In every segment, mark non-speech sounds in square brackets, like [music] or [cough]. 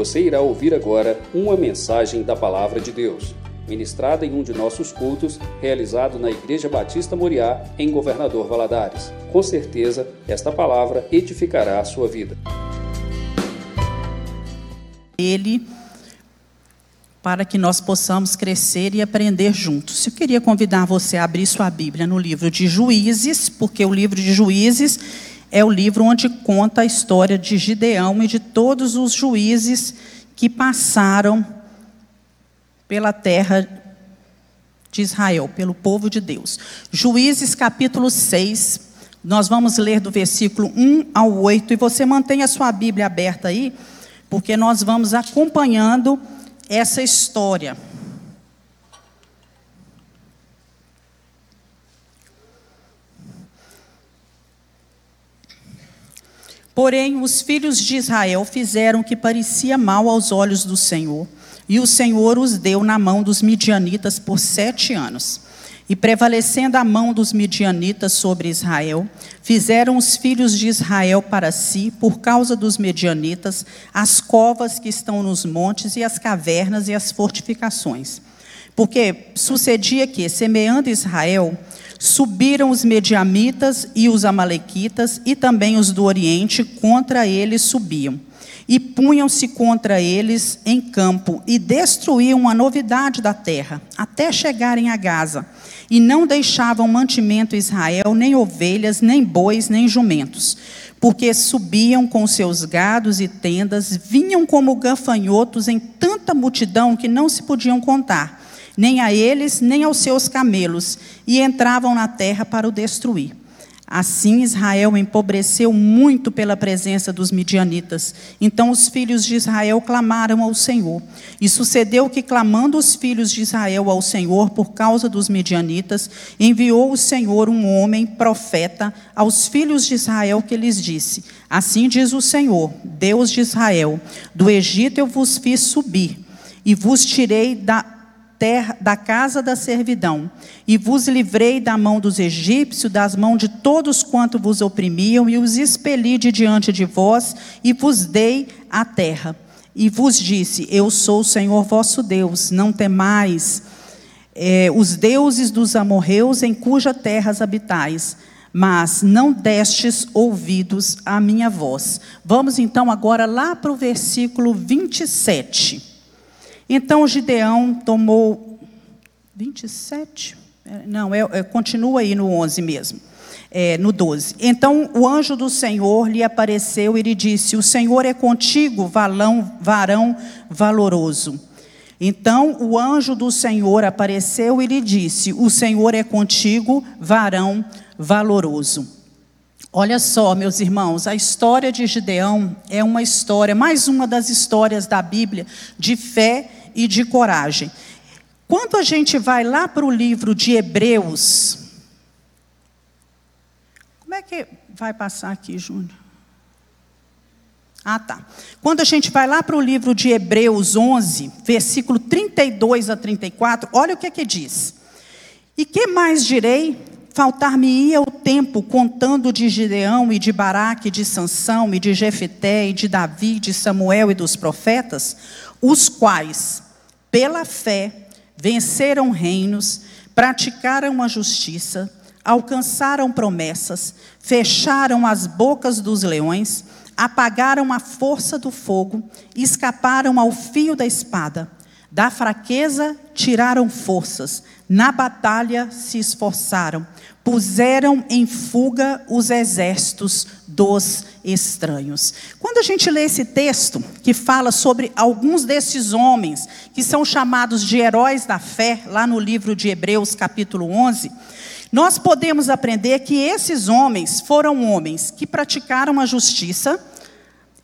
Você irá ouvir agora uma mensagem da Palavra de Deus, ministrada em um de nossos cultos, realizado na Igreja Batista Moriá, em Governador Valadares. Com certeza, esta palavra edificará a sua vida. Ele para que nós possamos crescer e aprender juntos. Eu queria convidar você a abrir sua Bíblia no livro de Juízes, porque o livro de Juízes é o livro onde conta a história de Gideão e de todos os juízes que passaram pela terra de Israel, pelo povo de Deus. Juízes capítulo 6, nós vamos ler do versículo 1 ao 8, e você mantém a sua Bíblia aberta aí, porque nós vamos acompanhando essa história. Porém, os filhos de Israel fizeram o que parecia mal aos olhos do Senhor, e o Senhor os deu na mão dos midianitas por sete anos. E prevalecendo a mão dos midianitas sobre Israel, fizeram os filhos de Israel para si, por causa dos medianitas, as covas que estão nos montes e as cavernas e as fortificações. Porque sucedia que, semeando Israel, subiram os mediamitas e os amalequitas e também os do Oriente contra eles subiam. E punham-se contra eles em campo e destruíam a novidade da terra, até chegarem a Gaza, e não deixavam mantimento Israel, nem ovelhas, nem bois, nem jumentos, porque subiam com seus gados e tendas, vinham como gafanhotos em tanta multidão que não se podiam contar, nem a eles, nem aos seus camelos, e entravam na terra para o destruir. Assim Israel empobreceu muito pela presença dos midianitas. Então os filhos de Israel clamaram ao Senhor. E sucedeu que, clamando os filhos de Israel ao Senhor por causa dos midianitas, enviou o Senhor um homem, profeta, aos filhos de Israel, que lhes disse: Assim diz o Senhor, Deus de Israel: Do Egito eu vos fiz subir, e vos tirei da terra, da casa da servidão, e vos livrei da mão dos egípcios, das mãos de todos quanto vos oprimiam, e os expeli de diante de vós, e vos dei a terra. E vos disse: Eu sou o Senhor vosso Deus, não temais é, os deuses dos amorreus em cuja terras habitais mas não destes ouvidos à minha voz. Vamos então agora lá para o versículo 27. Então Gideão tomou 27? É, não, é, é, continua aí no 11 mesmo. É, no 12. Então o anjo do Senhor lhe apareceu e lhe disse: O Senhor é contigo, valão, varão valoroso. Então o anjo do Senhor apareceu e lhe disse: O Senhor é contigo, varão valoroso. Olha só, meus irmãos, a história de Gideão é uma história, mais uma das histórias da Bíblia de fé e de coragem. Quando a gente vai lá para o livro de Hebreus, como é que vai passar aqui, Júnior? Ah, tá. Quando a gente vai lá para o livro de Hebreus 11, versículo 32 a 34, olha o que é que diz. E que mais direi? Faltar-me-ia o tempo contando de Gideão e de Baraque, de Sansão e de Jefeté e de Davi, de Samuel e dos profetas, os quais, pela fé, venceram reinos, praticaram a justiça, alcançaram promessas, fecharam as bocas dos leões, apagaram a força do fogo, escaparam ao fio da espada. Da fraqueza tiraram forças, na batalha se esforçaram, puseram em fuga os exércitos dos estranhos. Quando a gente lê esse texto, que fala sobre alguns desses homens, que são chamados de heróis da fé, lá no livro de Hebreus, capítulo 11, nós podemos aprender que esses homens foram homens que praticaram a justiça,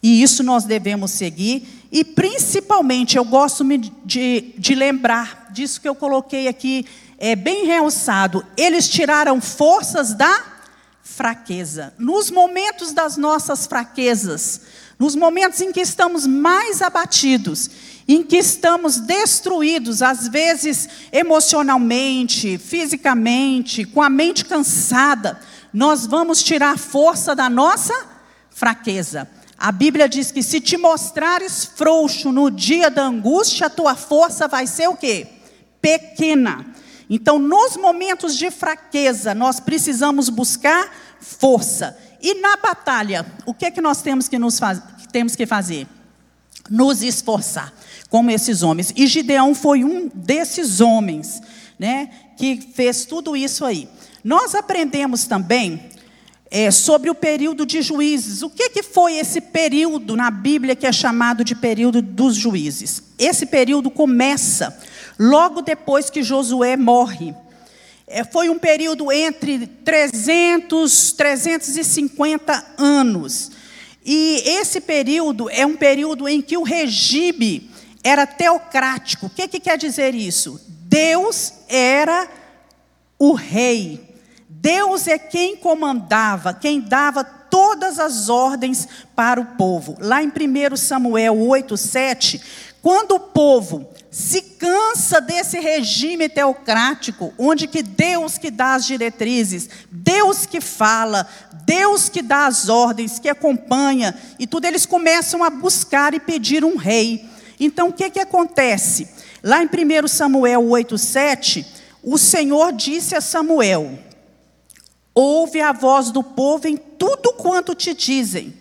e isso nós devemos seguir, e principalmente eu gosto de, de lembrar disso que eu coloquei aqui, é bem realçado. Eles tiraram forças da fraqueza. Nos momentos das nossas fraquezas, nos momentos em que estamos mais abatidos, em que estamos destruídos, às vezes emocionalmente, fisicamente, com a mente cansada, nós vamos tirar força da nossa fraqueza. A Bíblia diz que se te mostrares frouxo no dia da angústia, a tua força vai ser o quê? Pequena. Então, nos momentos de fraqueza, nós precisamos buscar força. E na batalha, o que é que nós temos que, nos faz... temos que fazer? Nos esforçar, como esses homens. E Gideão foi um desses homens, né, que fez tudo isso aí. Nós aprendemos também é, sobre o período de juízes. O que, que foi esse período na Bíblia que é chamado de período dos juízes? Esse período começa logo depois que Josué morre. É, foi um período entre 300, 350 anos. E esse período é um período em que o regime era teocrático. O que, que quer dizer isso? Deus era o rei. Deus é quem comandava, quem dava todas as ordens para o povo. Lá em 1 Samuel 8, 7, quando o povo se cansa desse regime teocrático, onde que Deus que dá as diretrizes, Deus que fala, Deus que dá as ordens, que acompanha, e tudo, eles começam a buscar e pedir um rei. Então, o que, que acontece? Lá em 1 Samuel 8, 7, o Senhor disse a Samuel: Ouve a voz do povo em tudo quanto te dizem,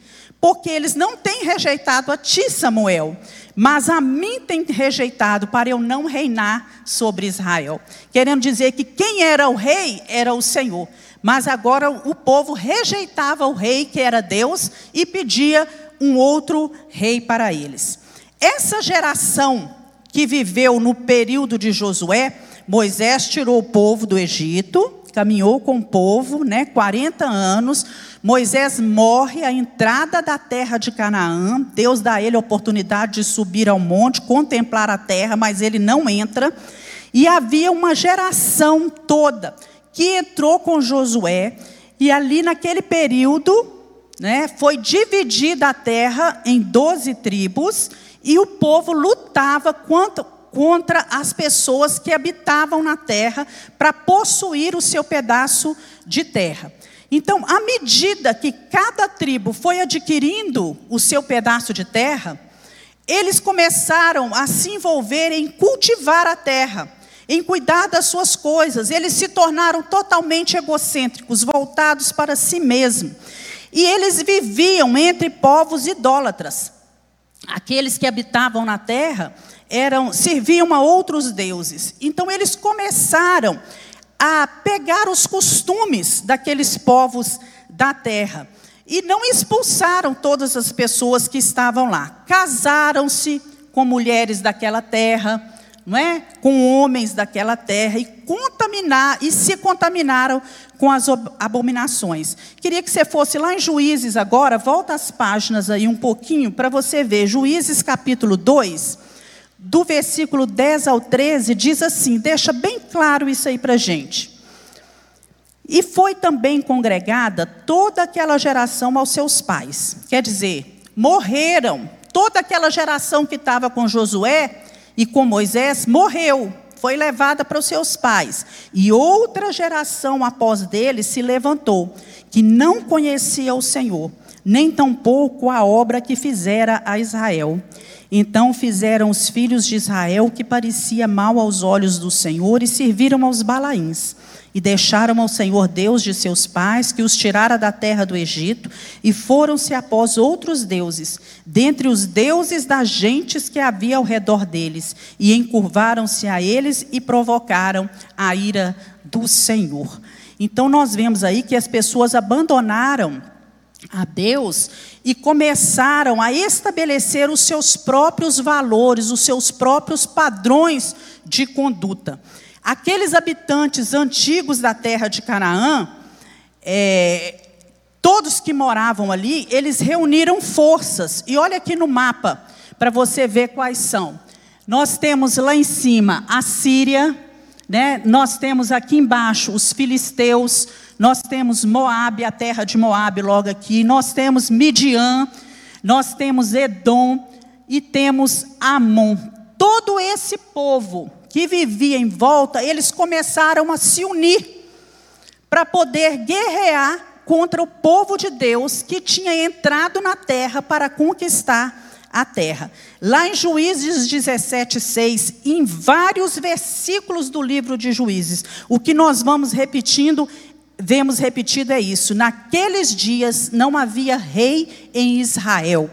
porque eles não têm rejeitado a ti, Samuel, mas a mim têm rejeitado para eu não reinar sobre Israel. Querendo dizer que quem era o rei era o Senhor, mas agora o povo rejeitava o rei, que era Deus, e pedia um outro rei para eles. Essa geração que viveu no período de Josué, Moisés tirou o povo do Egito, caminhou com o povo, né, 40 anos. Moisés morre à entrada da terra de Canaã. Deus dá a ele a oportunidade de subir ao monte, contemplar a terra, mas ele não entra. E havia uma geração toda que entrou com Josué, e ali naquele período, né, foi dividida a terra em 12 tribos, e o povo lutava quanto, contra as pessoas que habitavam na terra para possuir o seu pedaço de terra. Então, à medida que cada tribo foi adquirindo o seu pedaço de terra, eles começaram a se envolver em cultivar a terra, em cuidar das suas coisas. Eles se tornaram totalmente egocêntricos, voltados para si mesmos. E eles viviam entre povos idólatras. Aqueles que habitavam na terra eram serviam a outros deuses. Então eles começaram a pegar os costumes daqueles povos da terra e não expulsaram todas as pessoas que estavam lá. Casaram-se com mulheres daquela terra, não é? Com homens daquela terra e contaminar e se contaminaram com as abominações. Queria que você fosse lá em Juízes agora, volta as páginas aí um pouquinho para você ver Juízes capítulo 2 do versículo 10 ao 13, diz assim: deixa bem claro isso aí para gente. E foi também congregada toda aquela geração aos seus pais. Quer dizer, morreram. Toda aquela geração que estava com Josué e com Moisés morreu, foi levada para os seus pais. E outra geração após dele se levantou, que não conhecia o Senhor, nem tampouco a obra que fizera a Israel. Então fizeram os filhos de Israel que parecia mal aos olhos do Senhor e serviram aos Balaíns. E deixaram ao Senhor Deus de seus pais, que os tirara da terra do Egito, e foram-se após outros deuses, dentre os deuses das gentes que havia ao redor deles, e encurvaram-se a eles e provocaram a ira do Senhor. Então nós vemos aí que as pessoas abandonaram a Deus e começaram a estabelecer os seus próprios valores, os seus próprios padrões de conduta. Aqueles habitantes antigos da terra de Canaã, é, todos que moravam ali, eles reuniram forças. E olha aqui no mapa, para você ver quais são. Nós temos lá em cima a Síria, né? nós temos aqui embaixo os filisteus, nós temos Moabe, a terra de Moabe logo aqui, nós temos Midian, nós temos Edom e temos Amon. Todo esse povo que vivia em volta, eles começaram a se unir para poder guerrear contra o povo de Deus que tinha entrado na terra para conquistar a terra. Lá em Juízes 17, 6, em vários versículos do livro de Juízes, o que nós vamos repetindo, vemos repetido é isso: naqueles dias não havia rei em Israel,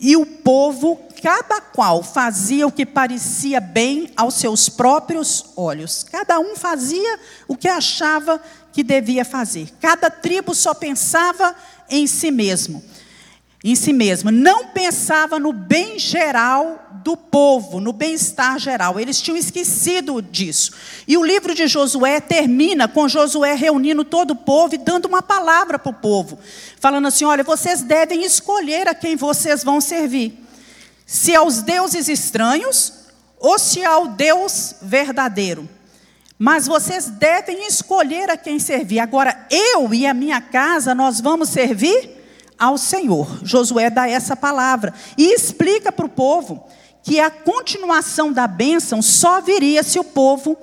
e o povo, cada qual fazia o que parecia bem aos seus próprios olhos, cada um fazia o que achava que devia fazer, cada tribo só pensava em si mesmo em si mesmo, não pensava no bem geral do povo, no bem-estar geral. Eles tinham esquecido disso. E o livro de Josué termina com Josué reunindo todo o povo e dando uma palavra para o povo, falando assim: olha, vocês devem escolher a quem vocês vão servir. Se aos deuses estranhos ou se ao Deus verdadeiro. Mas vocês devem escolher a quem servir. Agora, eu e a minha casa, nós vamos servir ao Senhor. Josué dá essa palavra e explica para o povo que a continuação da bênção só viria se o povo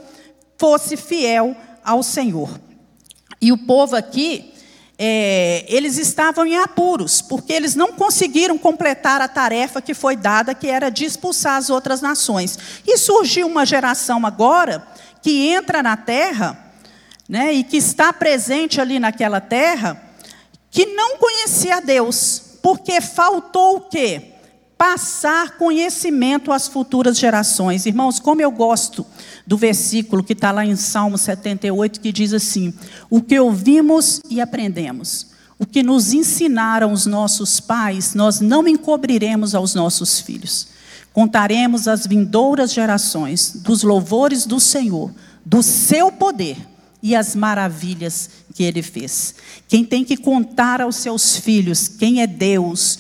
fosse fiel ao Senhor. E o povo aqui, é, eles estavam em apuros, porque eles não conseguiram completar a tarefa que foi dada, que era de expulsar as outras nações. E surgiu uma geração agora que entra na terra, né, e que está presente ali naquela terra, que não conhecia Deus, porque faltou o quê? Passar conhecimento às futuras gerações. Irmãos, como eu gosto do versículo que está lá em Salmo 78, que diz assim: O que ouvimos e aprendemos, o que nos ensinaram os nossos pais, nós não encobriremos aos nossos filhos. Contaremos às vindouras gerações dos louvores do Senhor, do seu poder e as maravilhas que ele fez. Quem tem que contar aos seus filhos quem é Deus,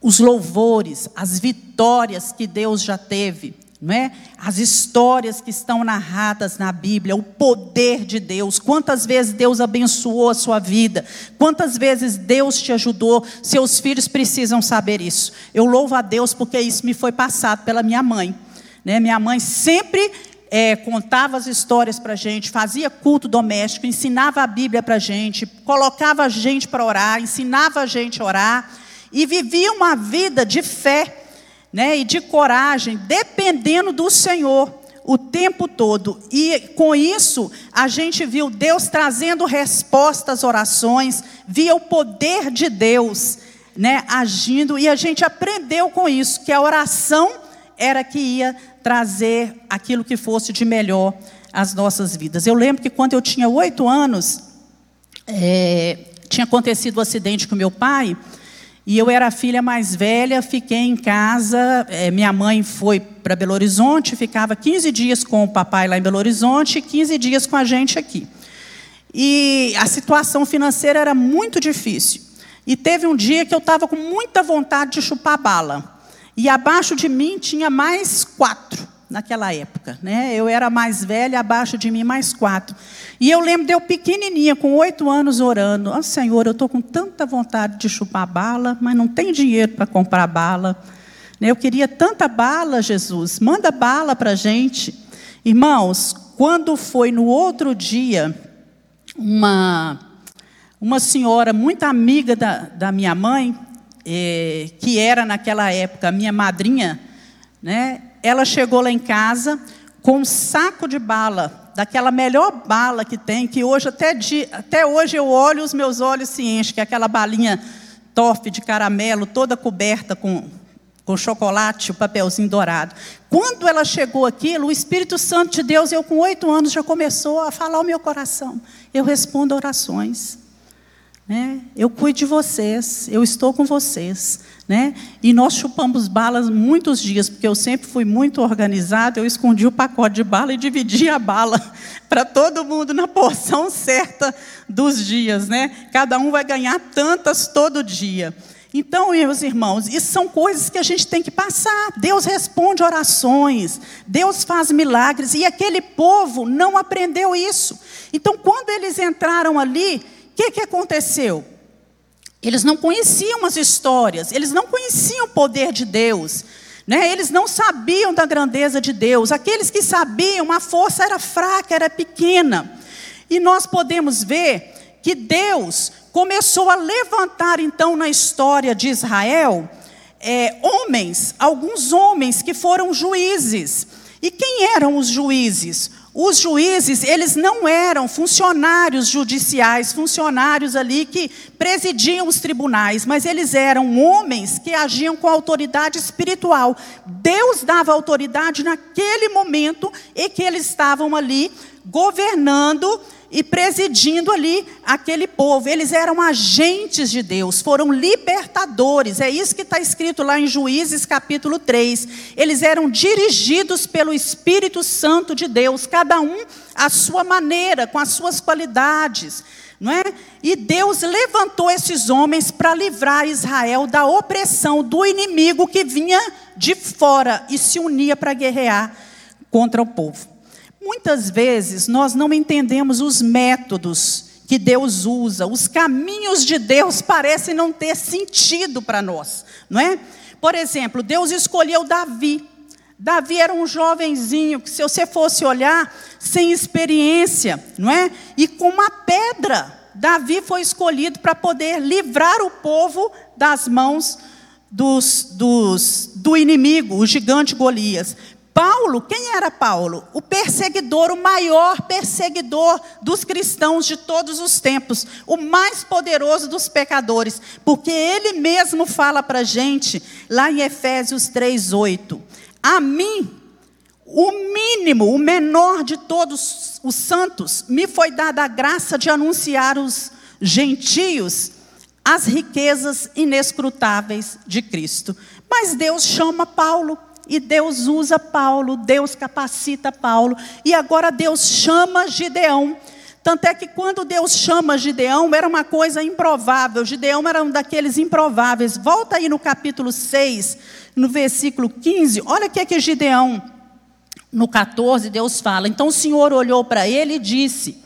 os louvores, as vitórias que Deus já teve, não é? As histórias que estão narradas na Bíblia, o poder de Deus, quantas vezes Deus abençoou a sua vida, quantas vezes Deus te ajudou, seus filhos precisam saber isso. Eu louvo a Deus porque isso me foi passado pela minha mãe. Né? Minha mãe sempre é, contava as histórias para a gente, fazia culto doméstico, ensinava a Bíblia para a gente, colocava a gente para orar, ensinava a gente a orar, e vivia uma vida de fé né, e de coragem, dependendo do Senhor o tempo todo. E com isso, a gente viu Deus trazendo respostas às orações, via o poder de Deus né, agindo, e a gente aprendeu com isso, que a oração era que ia trazer aquilo que fosse de melhor às nossas vidas. Eu lembro que quando eu tinha oito anos, é, tinha acontecido um acidente com meu pai, e eu era a filha mais velha, fiquei em casa. É, minha mãe foi para Belo Horizonte, ficava 15 dias com o papai lá em Belo Horizonte e 15 dias com a gente aqui. E a situação financeira era muito difícil. E teve um dia que eu estava com muita vontade de chupar bala. E abaixo de mim tinha mais quatro naquela época. Né? Eu era mais velha, abaixo de mim mais quatro. E eu lembro de eu pequenininha, com oito anos, orando. Oh, Senhor, eu estou com tanta vontade de chupar bala, mas não tenho dinheiro para comprar bala. Né? Eu queria tanta bala, Jesus. Manda bala para a gente. Irmãos, quando foi no outro dia, uma, uma senhora muito amiga da, da minha mãe, eh, que era naquela época minha madrinha, né? Ela chegou lá em casa com um saco de bala, daquela melhor bala que tem, que hoje até, de, até hoje eu olho os meus olhos se enchem, que é aquela balinha toff de caramelo, toda coberta com, com chocolate, o papelzinho dourado. Quando ela chegou aquilo, o Espírito Santo de Deus, eu com oito anos, já começou a falar o meu coração. Eu respondo orações. Né? Eu cuido de vocês, eu estou com vocês. Né? E nós chupamos balas muitos dias, porque eu sempre fui muito organizado, eu escondi o pacote de bala e dividia a bala [laughs] para todo mundo na porção certa dos dias. Né? Cada um vai ganhar tantas todo dia. Então, meus irmãos, isso são coisas que a gente tem que passar. Deus responde orações, Deus faz milagres, e aquele povo não aprendeu isso. Então, quando eles entraram ali, que, que aconteceu? Eles não conheciam as histórias, eles não conheciam o poder de Deus, né? eles não sabiam da grandeza de Deus. Aqueles que sabiam, a força era fraca, era pequena. E nós podemos ver que Deus começou a levantar então na história de Israel é, homens, alguns homens que foram juízes. E quem eram os juízes? Os juízes, eles não eram funcionários judiciais, funcionários ali que presidiam os tribunais, mas eles eram homens que agiam com autoridade espiritual. Deus dava autoridade naquele momento em que eles estavam ali governando e presidindo ali aquele povo. Eles eram agentes de Deus, foram libertadores. É isso que está escrito lá em Juízes capítulo 3. Eles eram dirigidos pelo Espírito Santo de Deus, cada um à sua maneira, com as suas qualidades. Não é? E Deus levantou esses homens para livrar Israel da opressão do inimigo que vinha de fora e se unia para guerrear contra o povo. Muitas vezes nós não entendemos os métodos que Deus usa, os caminhos de Deus parecem não ter sentido para nós, não é? Por exemplo, Deus escolheu Davi. Davi era um jovenzinho que, se você fosse olhar, sem experiência, não é? E com uma pedra, Davi foi escolhido para poder livrar o povo das mãos dos, dos, do inimigo, o gigante Golias. Paulo, quem era Paulo? O perseguidor, o maior perseguidor dos cristãos de todos os tempos, o mais poderoso dos pecadores, porque ele mesmo fala para a gente, lá em Efésios 3,8: A mim, o mínimo, o menor de todos os santos, me foi dada a graça de anunciar os gentios as riquezas inescrutáveis de Cristo. Mas Deus chama Paulo e Deus usa Paulo, Deus capacita Paulo, e agora Deus chama Gideão. Tanto é que quando Deus chama Gideão, era uma coisa improvável. Gideão era um daqueles improváveis. Volta aí no capítulo 6, no versículo 15. Olha o que é que Gideão, no 14, Deus fala. Então o Senhor olhou para ele e disse: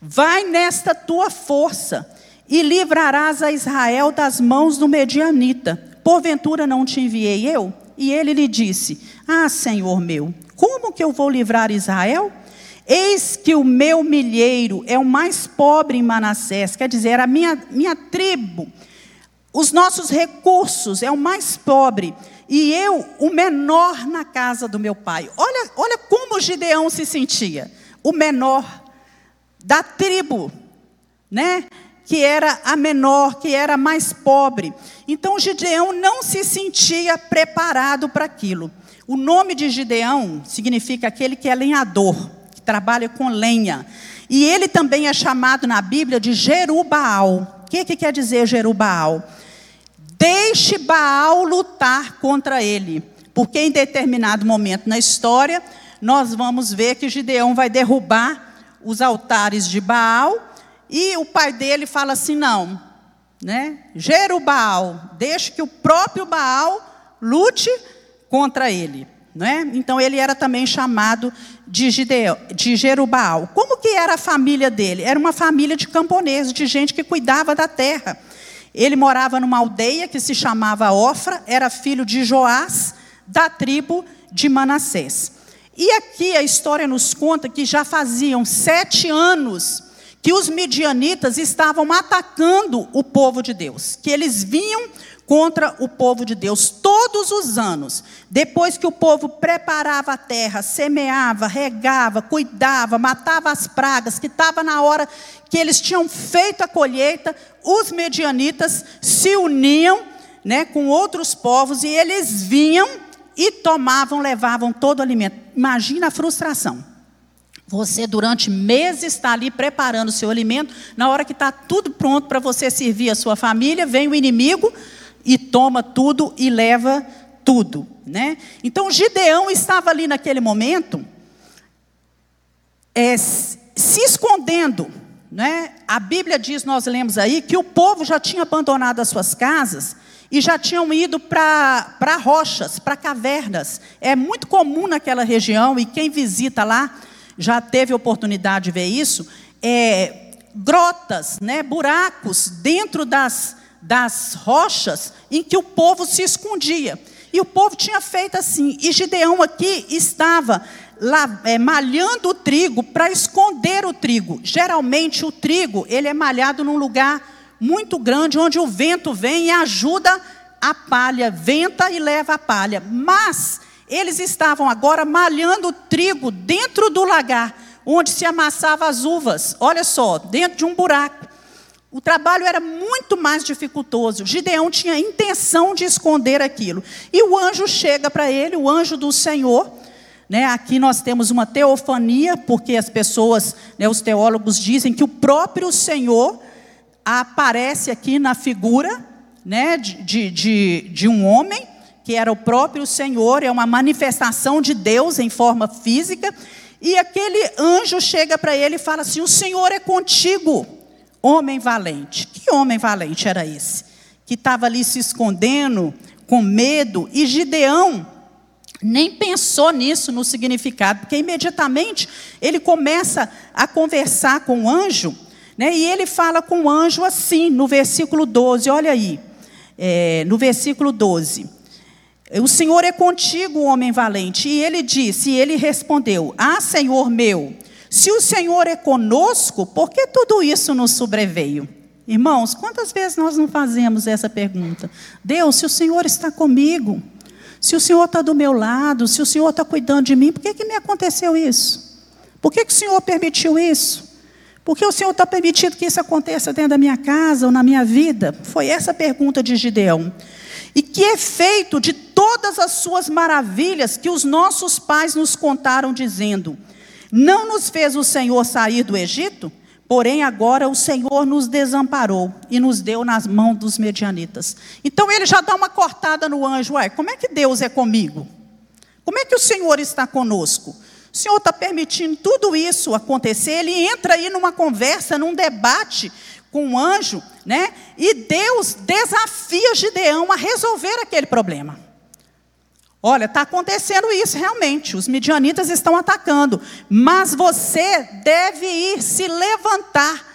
Vai nesta tua força e livrarás a Israel das mãos do medianita. Porventura não te enviei eu? E ele lhe disse: Ah, Senhor meu, como que eu vou livrar Israel? Eis que o meu milheiro é o mais pobre em Manassés, quer dizer, a minha, minha tribo, os nossos recursos é o mais pobre, e eu o menor na casa do meu pai. Olha, olha como Gideão se sentia, o menor da tribo, né? Que era a menor, que era a mais pobre. Então Gideão não se sentia preparado para aquilo. O nome de Gideão significa aquele que é lenhador, que trabalha com lenha. E ele também é chamado na Bíblia de Jerubaal. O que, que quer dizer Jerubaal? Deixe Baal lutar contra ele. Porque em determinado momento na história, nós vamos ver que Gideão vai derrubar os altares de Baal e o pai dele fala assim: não, né? Jerubal, deixe que o próprio Baal lute contra ele. Né? Então ele era também chamado de, Gideão, de Jerubal. Como que era a família dele? Era uma família de camponeses, de gente que cuidava da terra. Ele morava numa aldeia que se chamava Ofra, era filho de Joás, da tribo de Manassés. E aqui a história nos conta que já faziam sete anos que os midianitas estavam atacando o povo de Deus, que eles vinham contra o povo de Deus todos os anos. Depois que o povo preparava a terra, semeava, regava, cuidava, matava as pragas, que estava na hora que eles tinham feito a colheita, os medianitas se uniam, né, com outros povos e eles vinham e tomavam, levavam todo o alimento. Imagina a frustração. Você, durante meses, está ali preparando o seu alimento. Na hora que está tudo pronto para você servir a sua família, vem o inimigo e toma tudo e leva tudo. Né? Então, Gideão estava ali naquele momento, é, se escondendo. Né? A Bíblia diz, nós lemos aí, que o povo já tinha abandonado as suas casas e já tinham ido para rochas, para cavernas. É muito comum naquela região, e quem visita lá já teve oportunidade de ver isso, é, grotas, né, buracos dentro das, das rochas em que o povo se escondia. E o povo tinha feito assim. E Gideão aqui estava lá, é, malhando o trigo para esconder o trigo. Geralmente o trigo ele é malhado num lugar muito grande onde o vento vem e ajuda a palha, venta e leva a palha. Mas eles estavam agora malhando trigo dentro do lagar, onde se amassava as uvas. Olha só, dentro de um buraco. O trabalho era muito mais dificultoso. Gideão tinha intenção de esconder aquilo. E o anjo chega para ele, o anjo do Senhor. Né, aqui nós temos uma teofania, porque as pessoas, né, os teólogos dizem que o próprio Senhor aparece aqui na figura né, de, de, de um homem, que era o próprio Senhor, é uma manifestação de Deus em forma física. E aquele anjo chega para ele e fala assim: O Senhor é contigo homem valente. Que homem valente era esse? Que estava ali se escondendo, com medo, e Gideão nem pensou nisso, no significado, porque imediatamente ele começa a conversar com o anjo, né, e ele fala com o anjo assim, no versículo 12, olha aí, é, no versículo 12. O Senhor é contigo, homem valente. E ele disse, e ele respondeu: Ah, Senhor meu, se o Senhor é conosco, por que tudo isso nos sobreveio? Irmãos, quantas vezes nós não fazemos essa pergunta? Deus, se o Senhor está comigo, se o Senhor está do meu lado, se o Senhor está cuidando de mim, por que, que me aconteceu isso? Por que, que o Senhor permitiu isso? Por que o Senhor está permitindo que isso aconteça dentro da minha casa ou na minha vida? Foi essa a pergunta de Gideão. E que efeito de todas as suas maravilhas que os nossos pais nos contaram, dizendo: não nos fez o Senhor sair do Egito? Porém, agora o Senhor nos desamparou e nos deu nas mãos dos medianitas. Então ele já dá uma cortada no anjo. Ué, como é que Deus é comigo? Como é que o Senhor está conosco? O Senhor está permitindo tudo isso acontecer. Ele entra aí numa conversa, num debate com o anjo, né? E Deus desafia Gideão a resolver aquele problema. Olha, está acontecendo isso realmente. Os midianitas estão atacando. Mas você deve ir se levantar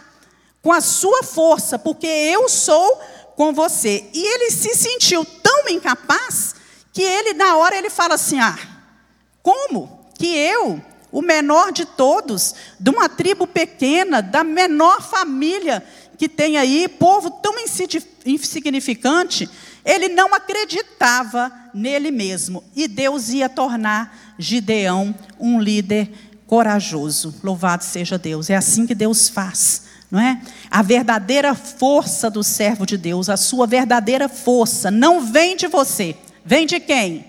com a sua força, porque eu sou com você. E ele se sentiu tão incapaz que ele, na hora, ele fala assim: Ah, como que eu, o menor de todos, de uma tribo pequena, da menor família que tem aí, povo tão insignificante, ele não acreditava nele mesmo. E Deus ia tornar Gideão um líder corajoso. Louvado seja Deus. É assim que Deus faz. Não é? A verdadeira força do servo de Deus, a sua verdadeira força, não vem de você. Vem de quem?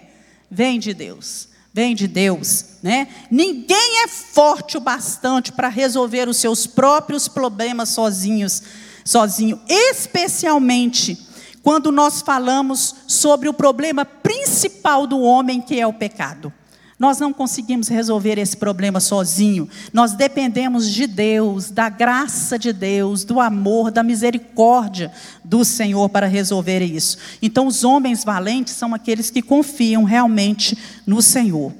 Vem de Deus. Vem de Deus, né? Ninguém é forte o bastante para resolver os seus próprios problemas sozinhos, sozinho, especialmente quando nós falamos sobre o problema principal do homem, que é o pecado. Nós não conseguimos resolver esse problema sozinho. Nós dependemos de Deus, da graça de Deus, do amor, da misericórdia do Senhor para resolver isso. Então, os homens valentes são aqueles que confiam realmente no Senhor.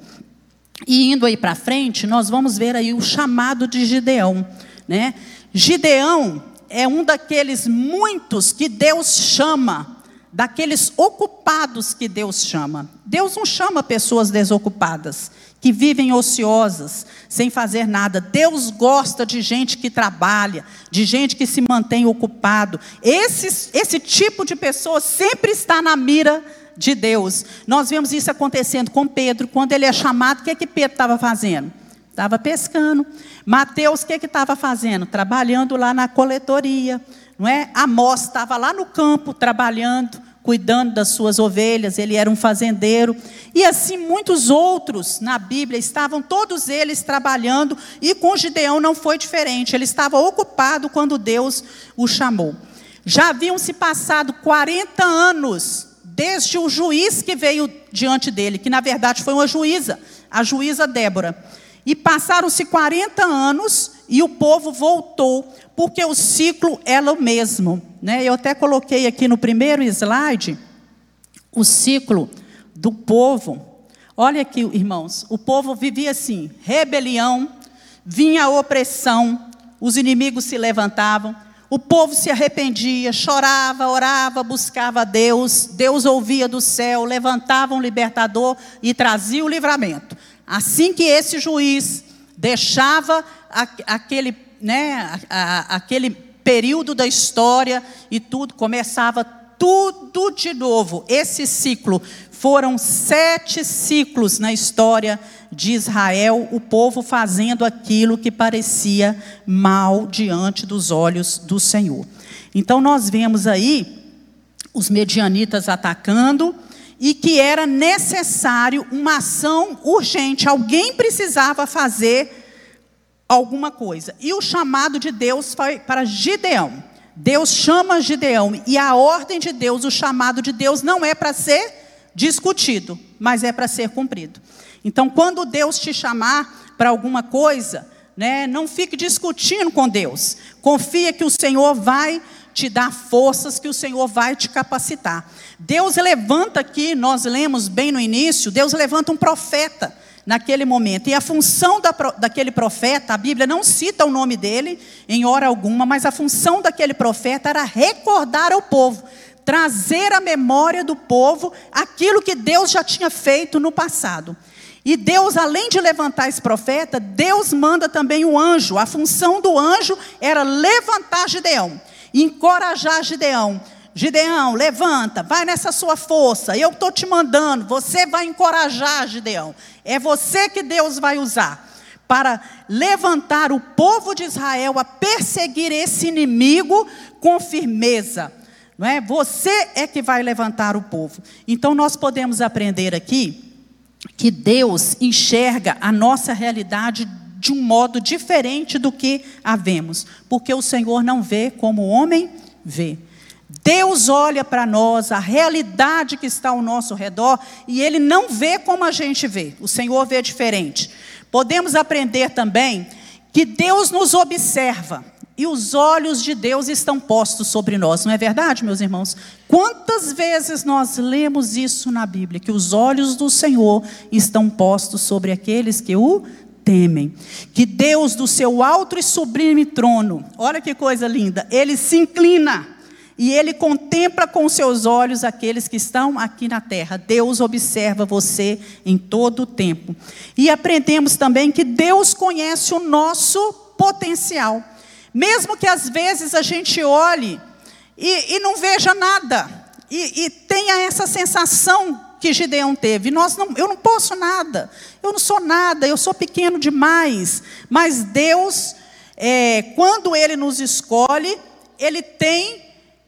E indo aí para frente, nós vamos ver aí o chamado de Gideão, né? Gideão, é um daqueles muitos que Deus chama, daqueles ocupados que Deus chama. Deus não chama pessoas desocupadas, que vivem ociosas, sem fazer nada. Deus gosta de gente que trabalha, de gente que se mantém ocupado. Esse, esse tipo de pessoa sempre está na mira de Deus. Nós vemos isso acontecendo com Pedro, quando ele é chamado, o que é que Pedro estava fazendo? Estava pescando. Mateus, o que estava fazendo? Trabalhando lá na coletoria. Não é? Amós estava lá no campo trabalhando, cuidando das suas ovelhas, ele era um fazendeiro. E assim muitos outros na Bíblia estavam todos eles trabalhando, e com Gideão não foi diferente. Ele estava ocupado quando Deus o chamou. Já haviam se passado 40 anos desde o juiz que veio diante dele, que na verdade foi uma juíza, a juíza Débora. E passaram-se 40 anos e o povo voltou, porque o ciclo era o mesmo. Né? Eu até coloquei aqui no primeiro slide o ciclo do povo. Olha aqui, irmãos, o povo vivia assim: rebelião, vinha a opressão, os inimigos se levantavam, o povo se arrependia, chorava, orava, buscava a Deus, Deus ouvia do céu, levantava um libertador e trazia o livramento. Assim que esse juiz deixava aquele, né, aquele período da história e tudo, começava tudo de novo. Esse ciclo foram sete ciclos na história de Israel, o povo fazendo aquilo que parecia mal diante dos olhos do Senhor. Então nós vemos aí os medianitas atacando e que era necessário uma ação urgente, alguém precisava fazer alguma coisa. E o chamado de Deus foi para Gideão. Deus chama Gideão e a ordem de Deus, o chamado de Deus não é para ser discutido, mas é para ser cumprido. Então, quando Deus te chamar para alguma coisa, né, não fique discutindo com Deus. Confia que o Senhor vai te dar forças, que o Senhor vai te capacitar. Deus levanta aqui, nós lemos bem no início, Deus levanta um profeta naquele momento. E a função da, daquele profeta, a Bíblia não cita o nome dele em hora alguma, mas a função daquele profeta era recordar ao povo trazer à memória do povo aquilo que Deus já tinha feito no passado. E Deus, além de levantar esse profeta, Deus manda também o anjo. A função do anjo era levantar Gideão, encorajar Gideão. Gideão, levanta, vai nessa sua força. Eu estou te mandando, você vai encorajar Gideão. É você que Deus vai usar para levantar o povo de Israel a perseguir esse inimigo com firmeza não é? Você é que vai levantar o povo. Então nós podemos aprender aqui que Deus enxerga a nossa realidade de um modo diferente do que a vemos, porque o Senhor não vê como o homem vê. Deus olha para nós, a realidade que está ao nosso redor, e Ele não vê como a gente vê, o Senhor vê diferente. Podemos aprender também que Deus nos observa, e os olhos de Deus estão postos sobre nós, não é verdade, meus irmãos? Quantas vezes nós lemos isso na Bíblia, que os olhos do Senhor estão postos sobre aqueles que o temem. Que Deus, do seu alto e sublime trono, olha que coisa linda, ele se inclina e ele contempla com seus olhos aqueles que estão aqui na terra. Deus observa você em todo o tempo. E aprendemos também que Deus conhece o nosso potencial. Mesmo que às vezes a gente olhe e, e não veja nada, e, e, tenha essa sensação que Gideão teve. Nós não, eu não posso nada, eu não sou nada, eu sou pequeno demais. Mas Deus, é, quando Ele nos escolhe, Ele tem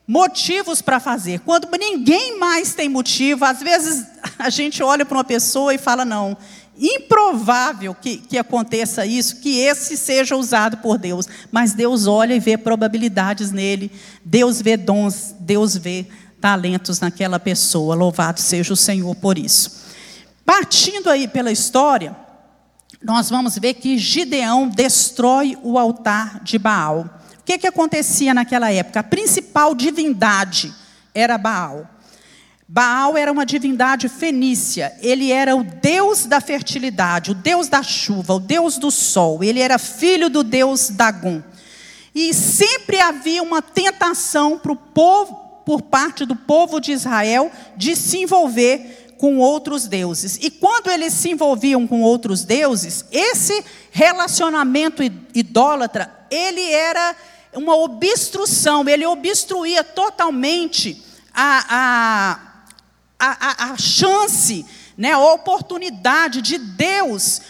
motivos para fazer. Quando ninguém mais tem motivo, às vezes a gente olha para uma pessoa e fala: não, improvável que, que aconteça isso, que esse seja usado por Deus. Mas Deus olha e vê probabilidades nele, Deus vê dons, Deus vê talentos naquela pessoa. Louvado seja o Senhor por isso. Partindo aí pela história, nós vamos ver que Gideão destrói o altar de Baal. Que, que acontecia naquela época? A principal divindade era Baal. Baal era uma divindade fenícia, ele era o deus da fertilidade, o deus da chuva, o deus do sol, ele era filho do deus Dagum. E sempre havia uma tentação para o povo, por parte do povo de Israel, de se envolver com outros deuses. E quando eles se envolviam com outros deuses, esse relacionamento idólatra, ele era uma obstrução, ele obstruía totalmente a, a a, a, chance, né, a oportunidade de Deus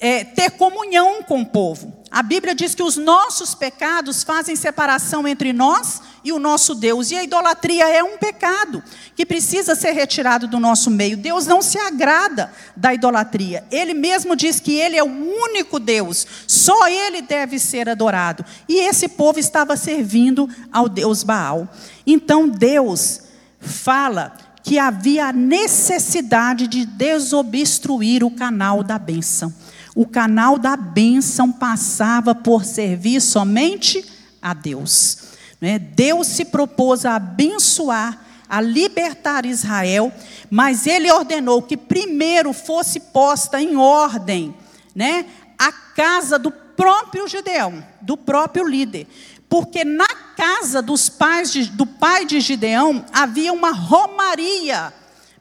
é, ter comunhão com o povo. A Bíblia diz que os nossos pecados fazem separação entre nós e o nosso Deus. E a idolatria é um pecado que precisa ser retirado do nosso meio. Deus não se agrada da idolatria. Ele mesmo diz que ele é o único Deus, só ele deve ser adorado. E esse povo estava servindo ao Deus Baal. Então Deus fala que havia necessidade de desobstruir o canal da bênção. O canal da bênção passava por servir somente a Deus. Né? Deus se propôs a abençoar, a libertar Israel, mas ele ordenou que primeiro fosse posta em ordem né, a casa do próprio Gideão, do próprio líder. Porque na casa dos pais de, do pai de Gideão havia uma romaria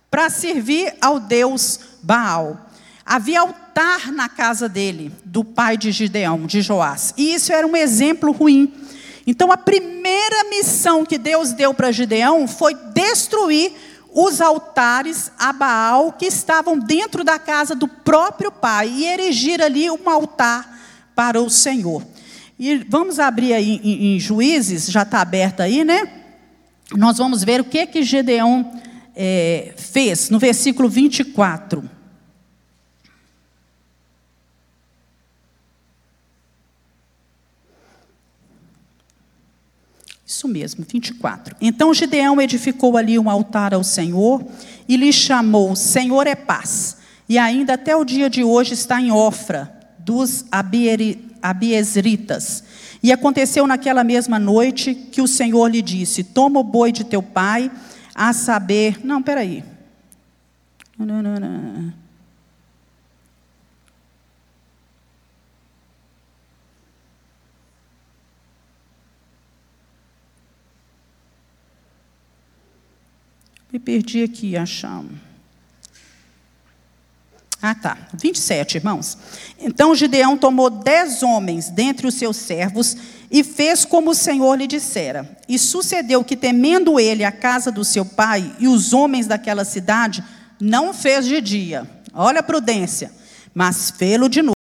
para servir ao deus Baal. Havia altar na casa dele, do pai de Gideão, de Joás. E isso era um exemplo ruim. Então, a primeira missão que Deus deu para Gideão foi destruir os altares a Baal que estavam dentro da casa do próprio pai e erigir ali um altar para o Senhor. E vamos abrir aí em, em Juízes, já está aberto aí, né? Nós vamos ver o que que Gedeão é, fez no versículo 24. Isso mesmo, 24. Então Gideão edificou ali um altar ao Senhor e lhe chamou: Senhor é paz. E ainda até o dia de hoje está em Ofra dos Abiesritas. E aconteceu naquela mesma noite que o Senhor lhe disse: Toma o boi de teu pai, a saber. Não, peraí. Me perdi aqui, achamos. Ah, tá. 27, irmãos. Então Gideão tomou dez homens dentre os seus servos e fez como o Senhor lhe dissera. E sucedeu que, temendo ele a casa do seu pai e os homens daquela cidade, não fez de dia. Olha a prudência. Mas fê-lo de noite.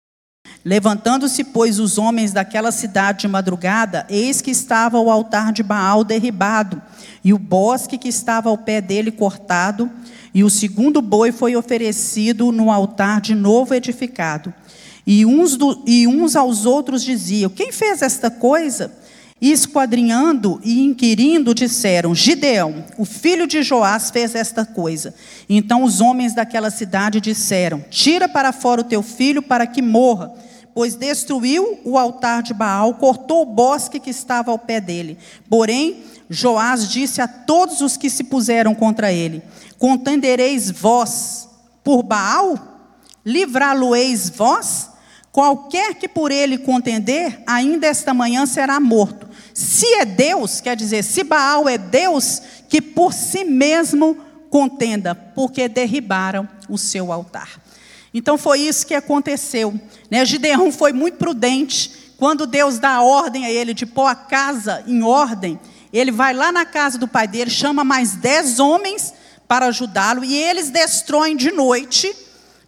Levantando-se, pois, os homens daquela cidade de madrugada, eis que estava o altar de Baal derribado, e o bosque que estava ao pé dele cortado, e o segundo boi foi oferecido no altar de novo edificado. E uns, do, e uns aos outros diziam: Quem fez esta coisa? E esquadrinhando e inquirindo, disseram: Gideão, o filho de Joás, fez esta coisa. Então os homens daquela cidade disseram: Tira para fora o teu filho para que morra pois destruiu o altar de Baal, cortou o bosque que estava ao pé dele. Porém, Joás disse a todos os que se puseram contra ele: Contendereis vós por Baal? Livrá-lo-eis vós? Qualquer que por ele contender, ainda esta manhã será morto. Se é Deus, quer dizer, se Baal é Deus, que por si mesmo contenda, porque derribaram o seu altar. Então foi isso que aconteceu. Né? Gideão foi muito prudente. Quando Deus dá a ordem a ele de pôr a casa em ordem, ele vai lá na casa do pai dele, chama mais dez homens para ajudá-lo, e eles destroem de noite,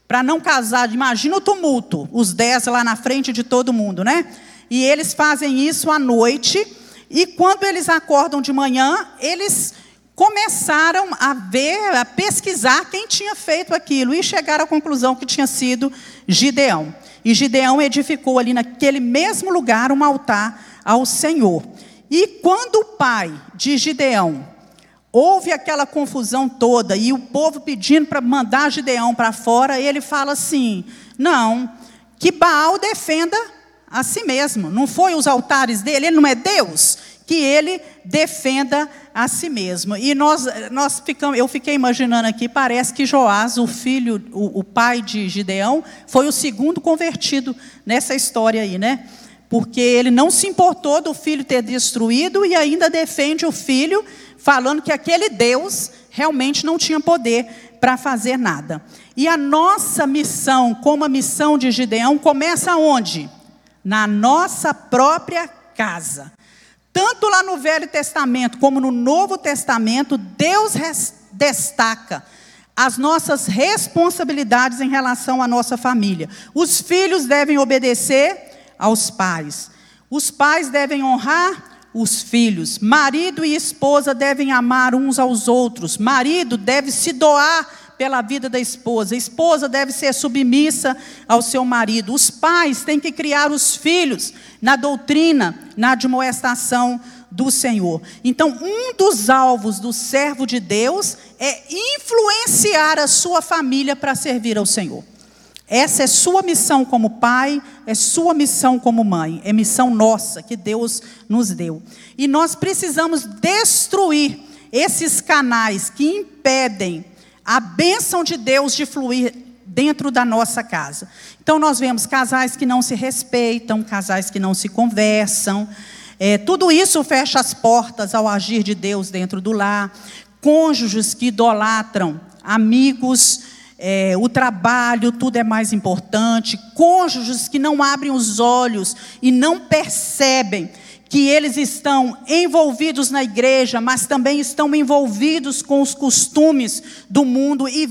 para não casar. Imagina o tumulto, os dez lá na frente de todo mundo, né? E eles fazem isso à noite, e quando eles acordam de manhã, eles começaram a ver, a pesquisar quem tinha feito aquilo e chegaram à conclusão que tinha sido Gideão. E Gideão edificou ali naquele mesmo lugar um altar ao Senhor. E quando o pai de Gideão ouve aquela confusão toda e o povo pedindo para mandar Gideão para fora, ele fala assim: não, que Baal defenda a si mesmo, não foi os altares dele, ele não é Deus que ele defenda a si mesmo. E nós, nós ficamos, eu fiquei imaginando aqui, parece que Joás, o filho, o, o pai de Gideão, foi o segundo convertido nessa história aí, né? Porque ele não se importou do filho ter destruído e ainda defende o filho, falando que aquele Deus realmente não tinha poder para fazer nada. E a nossa missão, como a missão de Gideão, começa onde? Na nossa própria casa. Tanto lá no Velho Testamento como no Novo Testamento, Deus destaca as nossas responsabilidades em relação à nossa família. Os filhos devem obedecer aos pais. Os pais devem honrar os filhos. Marido e esposa devem amar uns aos outros. Marido deve se doar pela vida da esposa. A esposa deve ser submissa ao seu marido. Os pais têm que criar os filhos na doutrina, na admoestação do Senhor. Então, um dos alvos do servo de Deus é influenciar a sua família para servir ao Senhor. Essa é sua missão como pai, é sua missão como mãe, é missão nossa que Deus nos deu. E nós precisamos destruir esses canais que impedem a bênção de Deus de fluir dentro da nossa casa. Então, nós vemos casais que não se respeitam, casais que não se conversam. É, tudo isso fecha as portas ao agir de Deus dentro do lar. Cônjuges que idolatram amigos é, o trabalho, tudo é mais importante, cônjuges que não abrem os olhos e não percebem que eles estão envolvidos na igreja, mas também estão envolvidos com os costumes do mundo e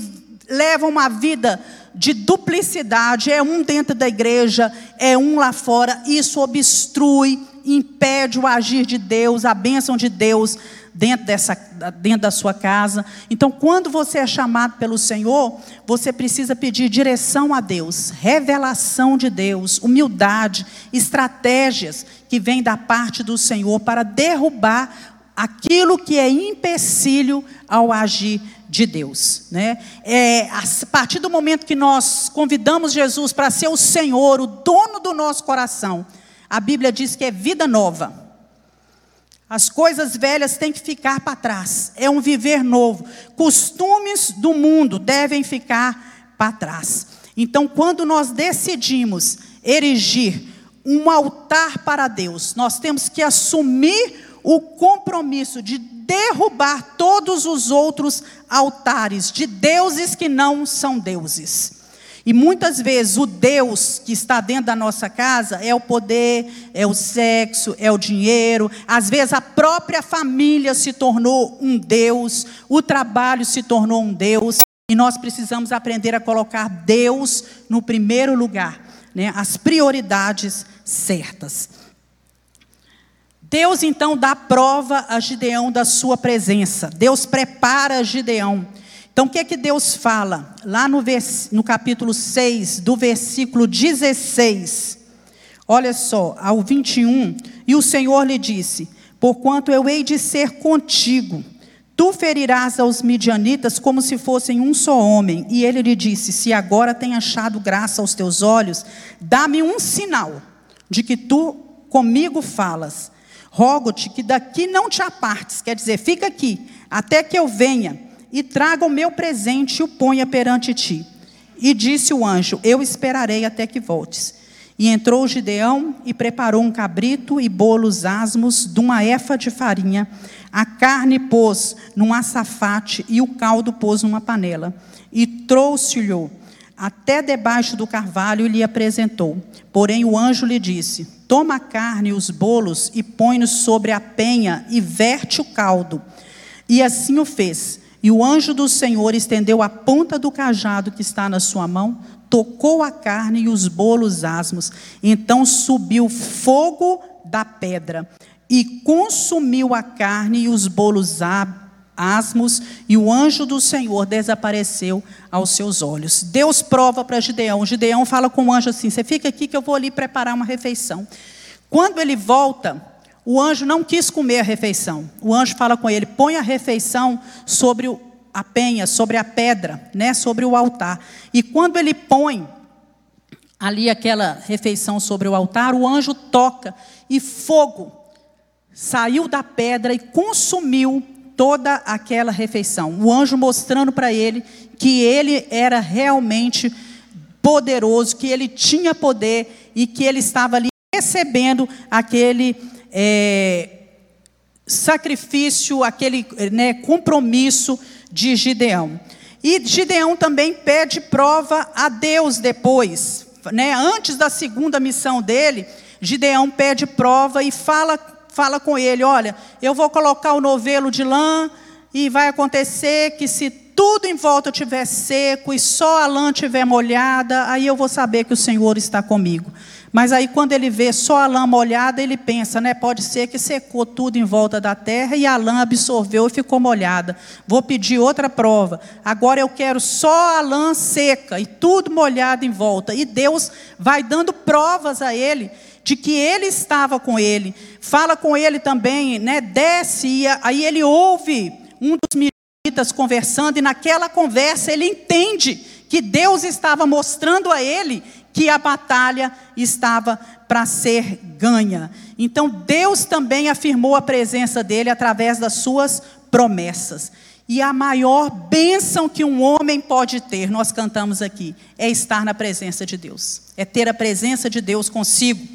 levam uma vida de duplicidade, é um dentro da igreja, é um lá fora, isso obstrui, impede o agir de Deus, a bênção de Deus dentro, dessa, dentro da sua casa. Então, quando você é chamado pelo Senhor, você precisa pedir direção a Deus, revelação de Deus, humildade, estratégias que vêm da parte do Senhor para derrubar aquilo que é empecilho ao agir de Deus. Né? É, a partir do momento que nós convidamos Jesus para ser o Senhor, o dono do nosso coração, a Bíblia diz que é vida nova. As coisas velhas têm que ficar para trás. É um viver novo. Costumes do mundo devem ficar para trás. Então, quando nós decidimos erigir um altar para Deus, nós temos que assumir o compromisso de derrubar todos os outros altares de deuses que não são deuses. E muitas vezes o Deus que está dentro da nossa casa é o poder, é o sexo, é o dinheiro. Às vezes a própria família se tornou um Deus, o trabalho se tornou um Deus. E nós precisamos aprender a colocar Deus no primeiro lugar, né? as prioridades certas. Deus então dá prova a Gideão da sua presença. Deus prepara Gideão. Então, o que é que Deus fala? Lá no, vers... no capítulo 6, do versículo 16. Olha só, ao 21. E o Senhor lhe disse: Porquanto eu hei de ser contigo, tu ferirás aos midianitas como se fossem um só homem. E ele lhe disse: Se agora tem achado graça aos teus olhos, dá-me um sinal de que tu comigo falas. Rogo-te que daqui não te apartes, quer dizer, fica aqui, até que eu venha e traga o meu presente e o ponha perante ti. E disse o anjo: Eu esperarei até que voltes. E entrou Gideão e preparou um cabrito e bolos asmos de uma efa de farinha. A carne pôs num açafate e o caldo pôs numa panela. E trouxe-lhe até debaixo do carvalho e lhe apresentou. Porém o anjo lhe disse: Toma a carne e os bolos e põe-nos sobre a penha e verte o caldo. E assim o fez. E o anjo do Senhor estendeu a ponta do cajado que está na sua mão, tocou a carne e os bolos asmos. Então subiu fogo da pedra e consumiu a carne e os bolos asmos, e o anjo do Senhor desapareceu aos seus olhos. Deus prova para Gideão. Gideão fala com o anjo assim: Você fica aqui que eu vou ali preparar uma refeição. Quando ele volta, o anjo não quis comer a refeição. O anjo fala com ele: põe a refeição sobre a penha, sobre a pedra, né, sobre o altar. E quando ele põe ali aquela refeição sobre o altar, o anjo toca e fogo saiu da pedra e consumiu toda aquela refeição. O anjo mostrando para ele que ele era realmente poderoso, que ele tinha poder e que ele estava ali recebendo aquele é, sacrifício, aquele né, compromisso de Gideão. E Gideão também pede prova a Deus depois. Né? Antes da segunda missão dele, Gideão pede prova e fala, fala com ele: Olha, eu vou colocar o novelo de lã, e vai acontecer que se tudo em volta estiver seco e só a lã estiver molhada, aí eu vou saber que o Senhor está comigo. Mas aí quando ele vê só a lã molhada, ele pensa, né? Pode ser que secou tudo em volta da terra e a lã absorveu e ficou molhada. Vou pedir outra prova. Agora eu quero só a lã seca e tudo molhado em volta. E Deus vai dando provas a ele de que ele estava com ele. Fala com ele também, né? Desce e aí ele ouve um dos militas conversando e naquela conversa ele entende que Deus estava mostrando a ele que a batalha estava para ser ganha. Então Deus também afirmou a presença dele através das suas promessas. E a maior bênção que um homem pode ter, nós cantamos aqui, é estar na presença de Deus, é ter a presença de Deus consigo.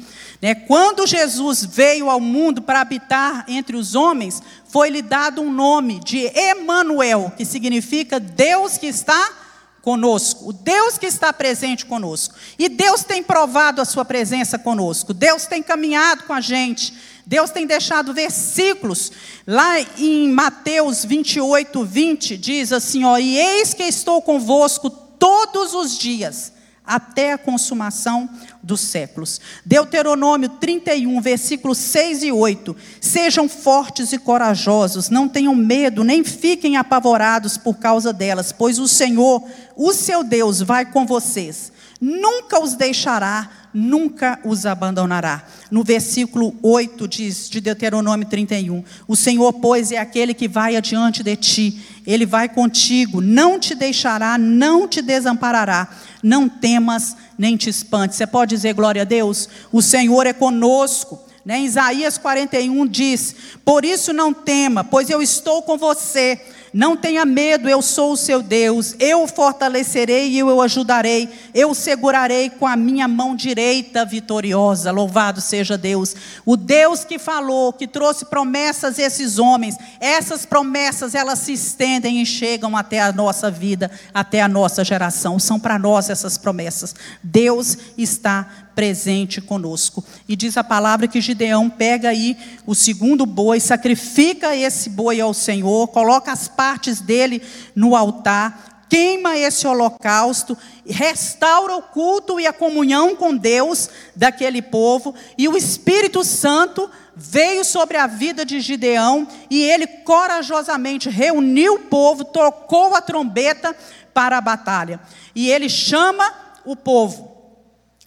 Né? Quando Jesus veio ao mundo para habitar entre os homens, foi-lhe dado um nome de Emanuel, que significa Deus que está conosco, o Deus que está presente conosco. E Deus tem provado a sua presença conosco. Deus tem caminhado com a gente. Deus tem deixado versículos. Lá em Mateus 28, 20, diz assim: ó, E eis que estou convosco todos os dias até a consumação dos séculos. Deuteronômio 31, versículos 6 e 8. Sejam fortes e corajosos, não tenham medo, nem fiquem apavorados por causa delas, pois o Senhor, o seu Deus, vai com vocês. Nunca os deixará, nunca os abandonará. No versículo 8 diz, de Deuteronômio 31, o Senhor, pois, é aquele que vai adiante de ti, ele vai contigo, não te deixará, não te desamparará não temas nem te espantes. Você pode dizer glória a Deus? O Senhor é conosco. Né? Isaías 41 diz: Por isso não tema, pois eu estou com você. Não tenha medo, eu sou o seu Deus. Eu o fortalecerei e eu o ajudarei. Eu o segurarei com a minha mão direita vitoriosa. Louvado seja Deus. O Deus que falou, que trouxe promessas a esses homens. Essas promessas, elas se estendem e chegam até a nossa vida, até a nossa geração. São para nós essas promessas. Deus está presente conosco. E diz a palavra que Gideão pega aí o segundo boi, sacrifica esse boi ao Senhor, coloca as partes dele no altar, queima esse holocausto, restaura o culto e a comunhão com Deus daquele povo, e o Espírito Santo veio sobre a vida de Gideão e ele corajosamente reuniu o povo, tocou a trombeta para a batalha. E ele chama o povo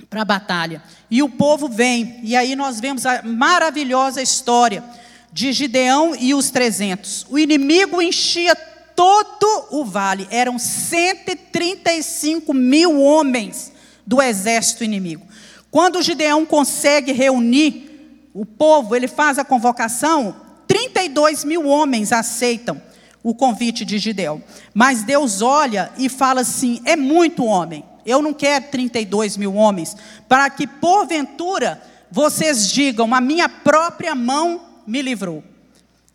para a batalha. E o povo vem, e aí nós vemos a maravilhosa história de Gideão e os 300. O inimigo enchia todo o vale, eram 135 mil homens do exército inimigo. Quando Gideão consegue reunir o povo, ele faz a convocação, 32 mil homens aceitam o convite de Gideão. Mas Deus olha e fala assim: é muito homem. Eu não quero 32 mil homens, para que porventura vocês digam: a minha própria mão me livrou.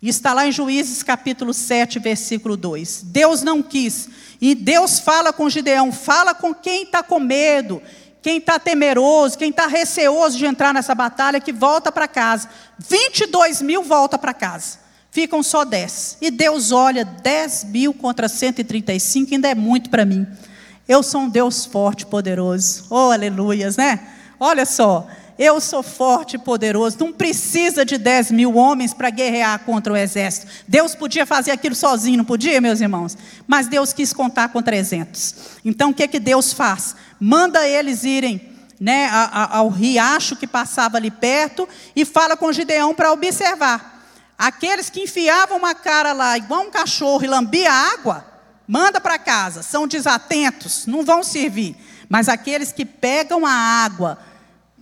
está lá em Juízes capítulo 7, versículo 2. Deus não quis. E Deus fala com Gideão: fala com quem está com medo, quem está temeroso, quem está receoso de entrar nessa batalha, que volta para casa. 22 mil volta para casa. Ficam só 10. E Deus olha: 10 mil contra 135 ainda é muito para mim. Eu sou um Deus forte e poderoso. Oh, aleluias, né? Olha só, eu sou forte e poderoso. Não precisa de 10 mil homens para guerrear contra o exército. Deus podia fazer aquilo sozinho, não podia, meus irmãos? Mas Deus quis contar com 300. Então o que, que Deus faz? Manda eles irem né, ao riacho que passava ali perto e fala com Gideão para observar. Aqueles que enfiavam uma cara lá igual um cachorro e lambia água, manda para casa, são desatentos, não vão servir. Mas aqueles que pegam a água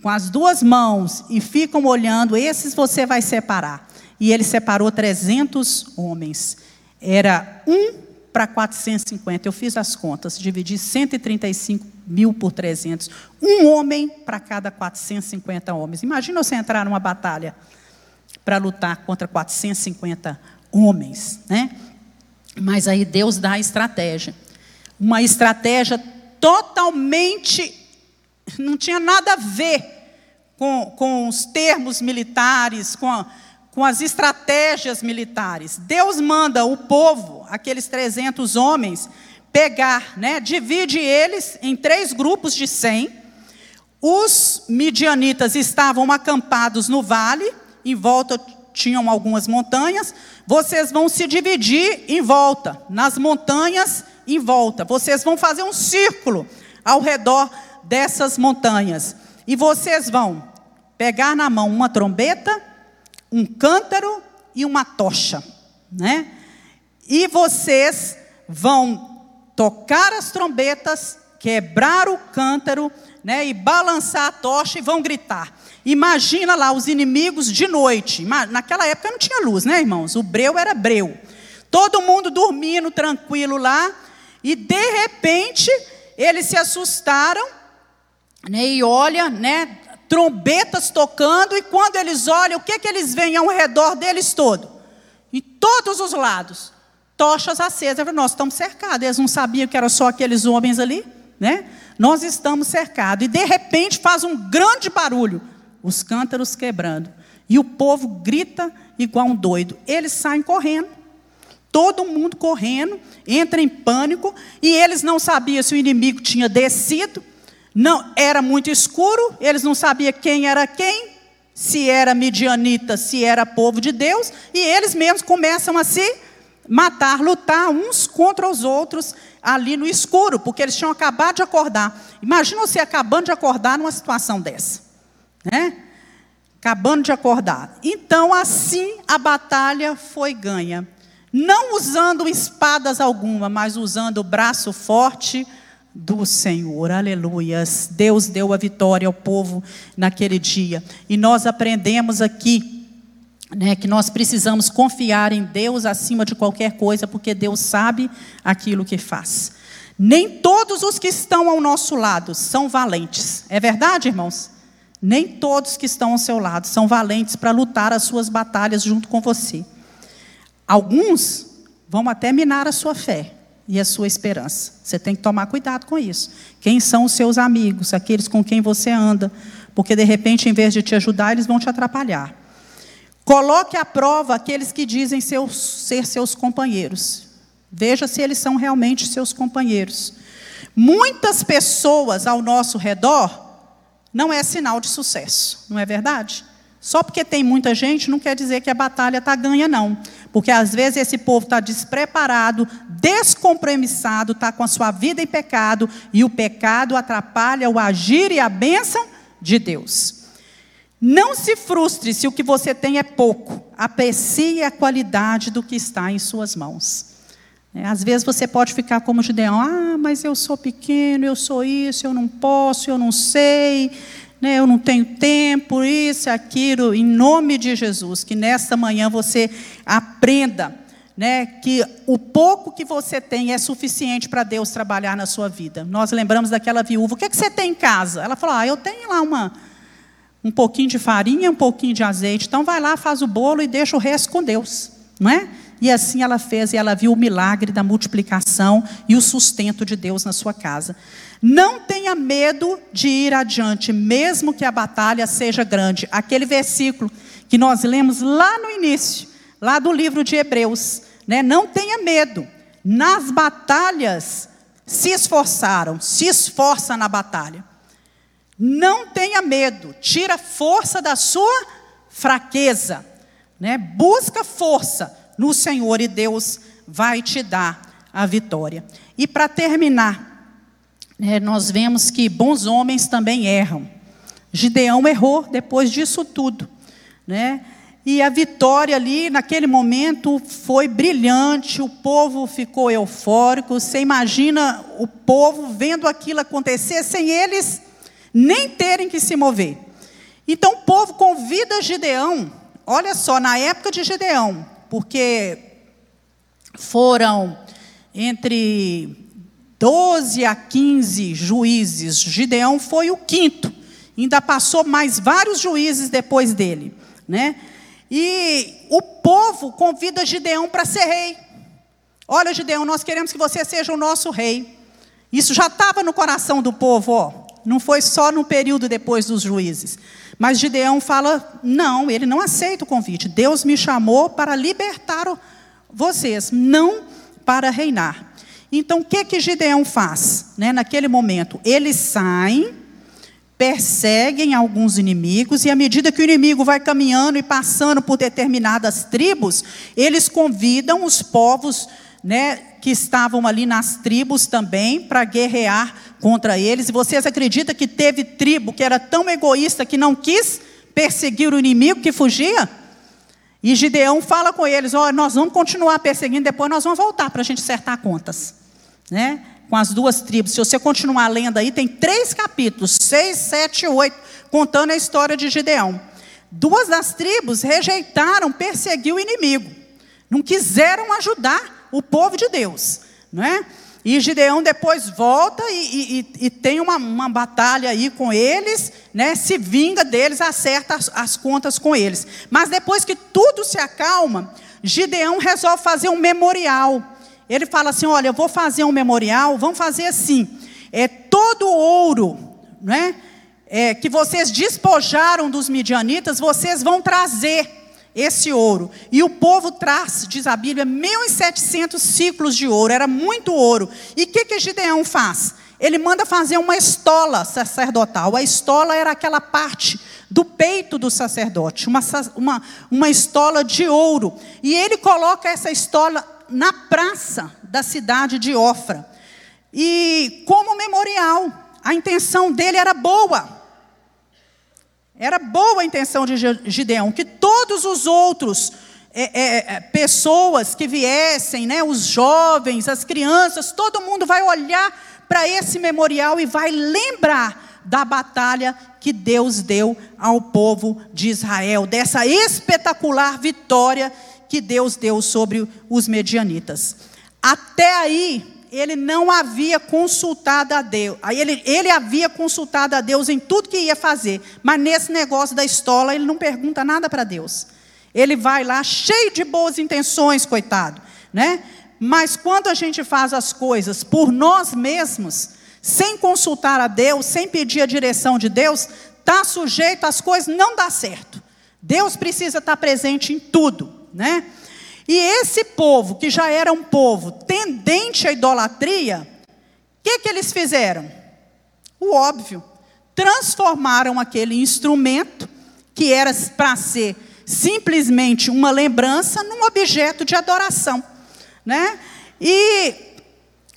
com as duas mãos e ficam olhando, esses você vai separar. E ele separou 300 homens. Era um para 450. Eu fiz as contas, dividi 135 mil por 300. Um homem para cada 450 homens. Imagina você entrar numa batalha para lutar contra 450 homens, né? Mas aí Deus dá a estratégia. Uma estratégia totalmente. Não tinha nada a ver com, com os termos militares, com, a, com as estratégias militares. Deus manda o povo, aqueles 300 homens, pegar, né, divide eles em três grupos de 100. Os midianitas estavam acampados no vale, em volta tinham algumas montanhas, vocês vão se dividir em volta, nas montanhas em volta. Vocês vão fazer um círculo ao redor dessas montanhas. E vocês vão pegar na mão uma trombeta, um cântaro e uma tocha, né? E vocês vão tocar as trombetas, quebrar o cântaro, né, e balançar a tocha e vão gritar. Imagina lá os inimigos de noite. Naquela época não tinha luz, né, irmãos? O breu era breu. Todo mundo dormindo tranquilo lá. E de repente eles se assustaram, né? E olha, né? Trombetas tocando. E quando eles olham, o que, que eles veem ao redor deles todo? Em todos os lados. tochas acesas. Nós estamos cercados. Eles não sabiam que eram só aqueles homens ali, né? Nós estamos cercados. E de repente faz um grande barulho, os cântaros quebrando. E o povo grita igual um doido. Eles saem correndo. Todo mundo correndo, entra em pânico, e eles não sabiam se o inimigo tinha descido. Não, era muito escuro, eles não sabiam quem era quem, se era midianita, se era povo de Deus, e eles mesmos começam a se matar, lutar uns contra os outros ali no escuro, porque eles tinham acabado de acordar. Imagina você acabando de acordar numa situação dessa, né? Acabando de acordar. Então, assim a batalha foi ganha. Não usando espadas alguma, mas usando o braço forte do Senhor. Aleluias. Deus deu a vitória ao povo naquele dia. E nós aprendemos aqui né, que nós precisamos confiar em Deus acima de qualquer coisa, porque Deus sabe aquilo que faz. Nem todos os que estão ao nosso lado são valentes. É verdade, irmãos? Nem todos que estão ao seu lado são valentes para lutar as suas batalhas junto com você. Alguns vão até minar a sua fé e a sua esperança. Você tem que tomar cuidado com isso. Quem são os seus amigos, aqueles com quem você anda? Porque de repente, em vez de te ajudar, eles vão te atrapalhar. Coloque à prova aqueles que dizem seus, ser seus companheiros. Veja se eles são realmente seus companheiros. Muitas pessoas ao nosso redor não é sinal de sucesso, não é verdade? Só porque tem muita gente não quer dizer que a batalha está ganha, não. Porque às vezes esse povo está despreparado, descompromissado, está com a sua vida em pecado, e o pecado atrapalha o agir e a bênção de Deus. Não se frustre se o que você tem é pouco. Aprecie a qualidade do que está em suas mãos. É, às vezes você pode ficar como Gideão, ah, mas eu sou pequeno, eu sou isso, eu não posso, eu não sei, né, eu não tenho tempo, isso, aquilo. Em nome de Jesus, que nesta manhã você aprenda né, que o pouco que você tem é suficiente para Deus trabalhar na sua vida. Nós lembramos daquela viúva, o que, é que você tem em casa? Ela falou, ah, eu tenho lá uma um pouquinho de farinha, um pouquinho de azeite. Então vai lá, faz o bolo e deixa o resto com Deus, não é? E assim ela fez e ela viu o milagre da multiplicação e o sustento de Deus na sua casa. Não tenha medo de ir adiante, mesmo que a batalha seja grande. Aquele versículo que nós lemos lá no início, lá do livro de Hebreus, né? Não tenha medo. Nas batalhas se esforçaram, se esforça na batalha. Não tenha medo, tira força da sua fraqueza, né? Busca força no Senhor e Deus vai te dar a vitória. E para terminar, né, nós vemos que bons homens também erram. Gideão errou depois disso tudo, né? E a vitória ali, naquele momento, foi brilhante, o povo ficou eufórico. Você imagina o povo vendo aquilo acontecer sem eles nem terem que se mover. Então o povo convida Gideão, olha só, na época de Gideão, porque foram entre 12 a 15 juízes, Gideão foi o quinto, ainda passou mais vários juízes depois dele, né? E o povo convida Gideão para ser rei. Olha, Gideão, nós queremos que você seja o nosso rei. Isso já estava no coração do povo, ó. Não foi só no período depois dos juízes. Mas Gideão fala: não, ele não aceita o convite. Deus me chamou para libertar vocês, não para reinar. Então, o que que Gideão faz? Né, naquele momento, eles saem, perseguem alguns inimigos, e à medida que o inimigo vai caminhando e passando por determinadas tribos, eles convidam os povos né, que estavam ali nas tribos também para guerrear contra eles. E vocês acreditam que teve tribo que era tão egoísta que não quis perseguir o inimigo que fugia? E Gideão fala com eles: Ó, oh, nós vamos continuar perseguindo, depois nós vamos voltar para a gente acertar contas. Né? Com as duas tribos. Se você continuar lendo aí, tem três capítulos, seis, sete e oito, contando a história de Gideão. Duas das tribos rejeitaram perseguir o inimigo. Não quiseram ajudar o povo de Deus. Não é? E Gideão depois volta e, e, e tem uma, uma, batalha aí com eles, né? se vinga deles, acerta as, as contas com eles. Mas depois que tudo se acalma, Gideão resolve fazer um memorial. Ele fala assim: Olha, eu vou fazer um memorial, vamos fazer assim. É todo o ouro, né? É, que vocês despojaram dos midianitas, vocês vão trazer esse ouro. E o povo traz, diz a Bíblia, 1.700 ciclos de ouro, era muito ouro. E o que, que Gideão faz? Ele manda fazer uma estola sacerdotal. A estola era aquela parte do peito do sacerdote, uma, uma, uma estola de ouro. E ele coloca essa estola na praça da cidade de Ofra. E como memorial, a intenção dele era boa. Era boa a intenção de Gideão, que todos os outros é, é, é, pessoas que viessem, né, os jovens, as crianças, todo mundo vai olhar para esse memorial e vai lembrar da batalha que Deus deu ao povo de Israel, dessa espetacular vitória que Deus deu sobre os medianitas. Até aí, ele não havia consultado a Deus. Ele, ele havia consultado a Deus em tudo que ia fazer. Mas nesse negócio da estola, ele não pergunta nada para Deus. Ele vai lá cheio de boas intenções, coitado. Né? Mas quando a gente faz as coisas por nós mesmos, sem consultar a Deus, sem pedir a direção de Deus, está sujeito às coisas não dá certo. Deus precisa estar presente em tudo né? E esse povo, que já era um povo tendente à idolatria, o que, que eles fizeram? O óbvio. Transformaram aquele instrumento, que era para ser simplesmente uma lembrança, num objeto de adoração. Né? E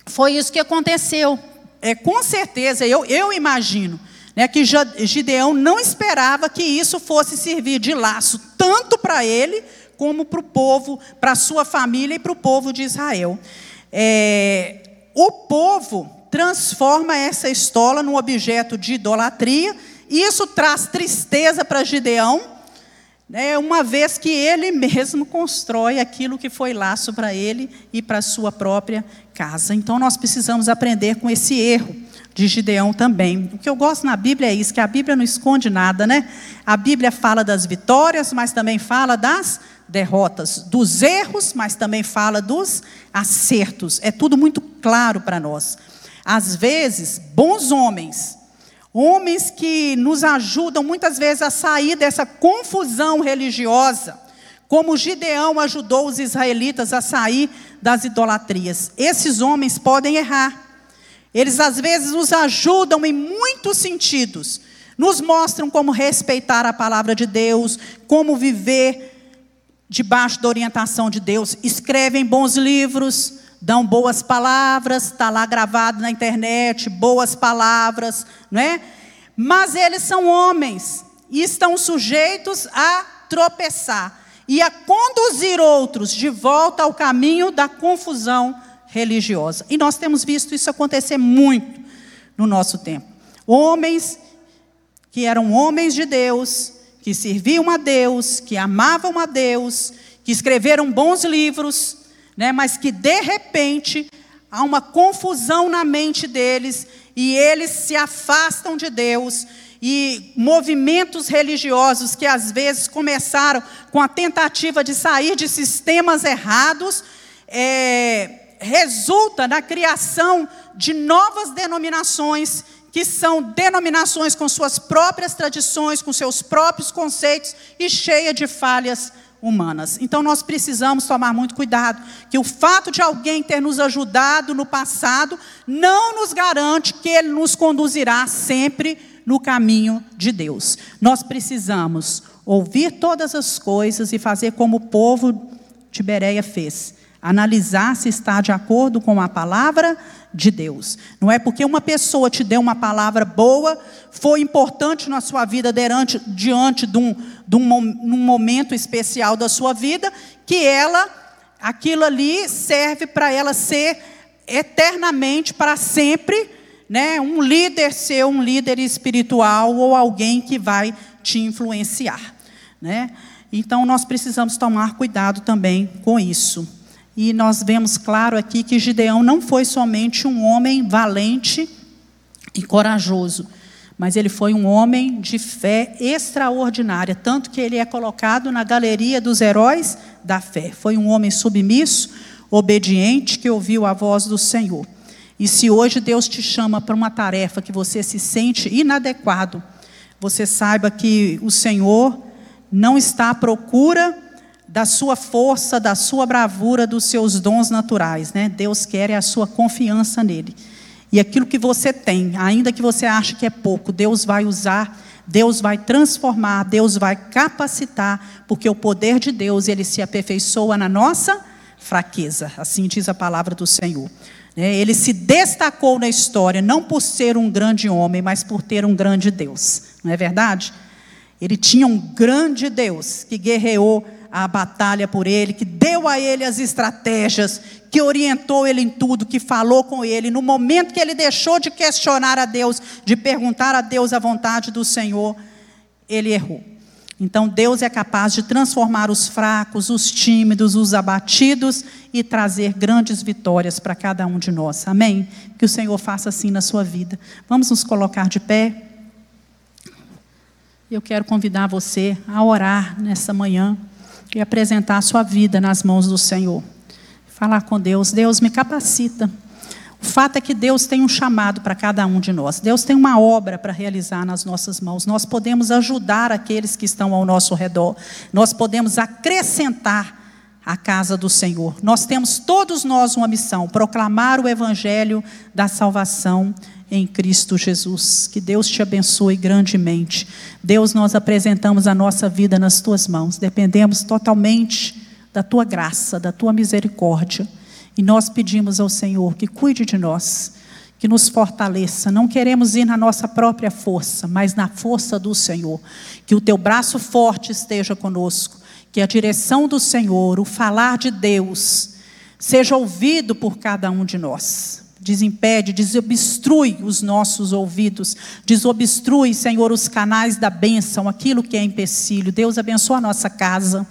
foi isso que aconteceu. É, com certeza, eu, eu imagino né, que Gideão não esperava que isso fosse servir de laço tanto para ele como para o povo, para a sua família e para o povo de Israel. É, o povo transforma essa estola num objeto de idolatria, e isso traz tristeza para Gideão, né, uma vez que ele mesmo constrói aquilo que foi laço para ele e para a sua própria casa. Então nós precisamos aprender com esse erro de Gideão também. O que eu gosto na Bíblia é isso, que a Bíblia não esconde nada, né? A Bíblia fala das vitórias, mas também fala das derrotas, dos erros, mas também fala dos acertos. É tudo muito claro para nós. Às vezes, bons homens, homens que nos ajudam muitas vezes a sair dessa confusão religiosa, como Gideão ajudou os israelitas a sair das idolatrias. Esses homens podem errar. Eles às vezes nos ajudam em muitos sentidos. Nos mostram como respeitar a palavra de Deus, como viver debaixo da orientação de Deus, escrevem bons livros, dão boas palavras, está lá gravado na internet, boas palavras, não é? Mas eles são homens e estão sujeitos a tropeçar e a conduzir outros de volta ao caminho da confusão religiosa. E nós temos visto isso acontecer muito no nosso tempo. Homens que eram homens de Deus, que serviam a Deus, que amavam a Deus, que escreveram bons livros, né, mas que de repente há uma confusão na mente deles e eles se afastam de Deus e movimentos religiosos que às vezes começaram com a tentativa de sair de sistemas errados, é, resulta na criação de novas denominações que são denominações com suas próprias tradições, com seus próprios conceitos e cheia de falhas humanas. Então nós precisamos tomar muito cuidado, que o fato de alguém ter nos ajudado no passado não nos garante que ele nos conduzirá sempre no caminho de Deus. Nós precisamos ouvir todas as coisas e fazer como o povo de Bereia fez analisar se está de acordo com a palavra de Deus. Não é porque uma pessoa te deu uma palavra boa, foi importante na sua vida diante, diante de, um, de um, um momento especial da sua vida, que ela, aquilo ali serve para ela ser eternamente, para sempre, né, um líder ser um líder espiritual ou alguém que vai te influenciar. Né? Então nós precisamos tomar cuidado também com isso. E nós vemos claro aqui que Gideão não foi somente um homem valente e corajoso, mas ele foi um homem de fé extraordinária, tanto que ele é colocado na galeria dos heróis da fé. Foi um homem submisso, obediente, que ouviu a voz do Senhor. E se hoje Deus te chama para uma tarefa que você se sente inadequado, você saiba que o Senhor não está à procura da sua força, da sua bravura, dos seus dons naturais, né? Deus quer é a sua confiança nele. E aquilo que você tem, ainda que você ache que é pouco, Deus vai usar, Deus vai transformar, Deus vai capacitar, porque o poder de Deus, ele se aperfeiçoa na nossa fraqueza. Assim diz a palavra do Senhor. Né? Ele se destacou na história, não por ser um grande homem, mas por ter um grande Deus. Não é verdade? Ele tinha um grande Deus que guerreou a batalha por ele, que deu a ele as estratégias, que orientou ele em tudo, que falou com ele. No momento que ele deixou de questionar a Deus, de perguntar a Deus a vontade do Senhor, ele errou. Então Deus é capaz de transformar os fracos, os tímidos, os abatidos e trazer grandes vitórias para cada um de nós. Amém? Que o Senhor faça assim na sua vida. Vamos nos colocar de pé. Eu quero convidar você a orar nessa manhã e apresentar a sua vida nas mãos do Senhor. Falar com Deus, Deus me capacita. O fato é que Deus tem um chamado para cada um de nós. Deus tem uma obra para realizar nas nossas mãos. Nós podemos ajudar aqueles que estão ao nosso redor. Nós podemos acrescentar a casa do Senhor. Nós temos todos nós uma missão: proclamar o evangelho da salvação em Cristo Jesus. Que Deus te abençoe grandemente. Deus, nós apresentamos a nossa vida nas tuas mãos. Dependemos totalmente da tua graça, da tua misericórdia. E nós pedimos ao Senhor que cuide de nós, que nos fortaleça. Não queremos ir na nossa própria força, mas na força do Senhor. Que o teu braço forte esteja conosco, que a direção do Senhor, o falar de Deus, seja ouvido por cada um de nós desimpede, desobstrui os nossos ouvidos, desobstrui, Senhor, os canais da bênção, aquilo que é empecilho. Deus abençoa a nossa casa.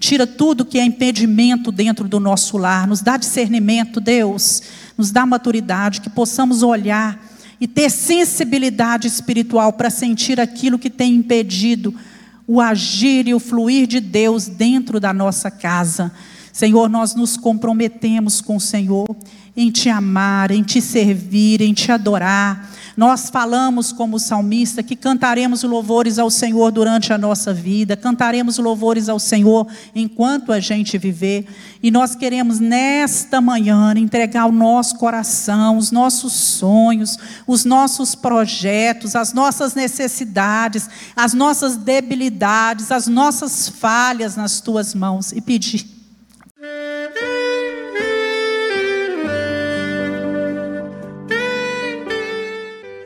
Tira tudo que é impedimento dentro do nosso lar, nos dá discernimento, Deus, nos dá maturidade, que possamos olhar e ter sensibilidade espiritual para sentir aquilo que tem impedido o agir e o fluir de Deus dentro da nossa casa. Senhor, nós nos comprometemos com o Senhor em te amar, em te servir, em te adorar. Nós falamos como salmista que cantaremos louvores ao Senhor durante a nossa vida, cantaremos louvores ao Senhor enquanto a gente viver. E nós queremos nesta manhã entregar o nosso coração, os nossos sonhos, os nossos projetos, as nossas necessidades, as nossas debilidades, as nossas falhas nas tuas mãos e pedir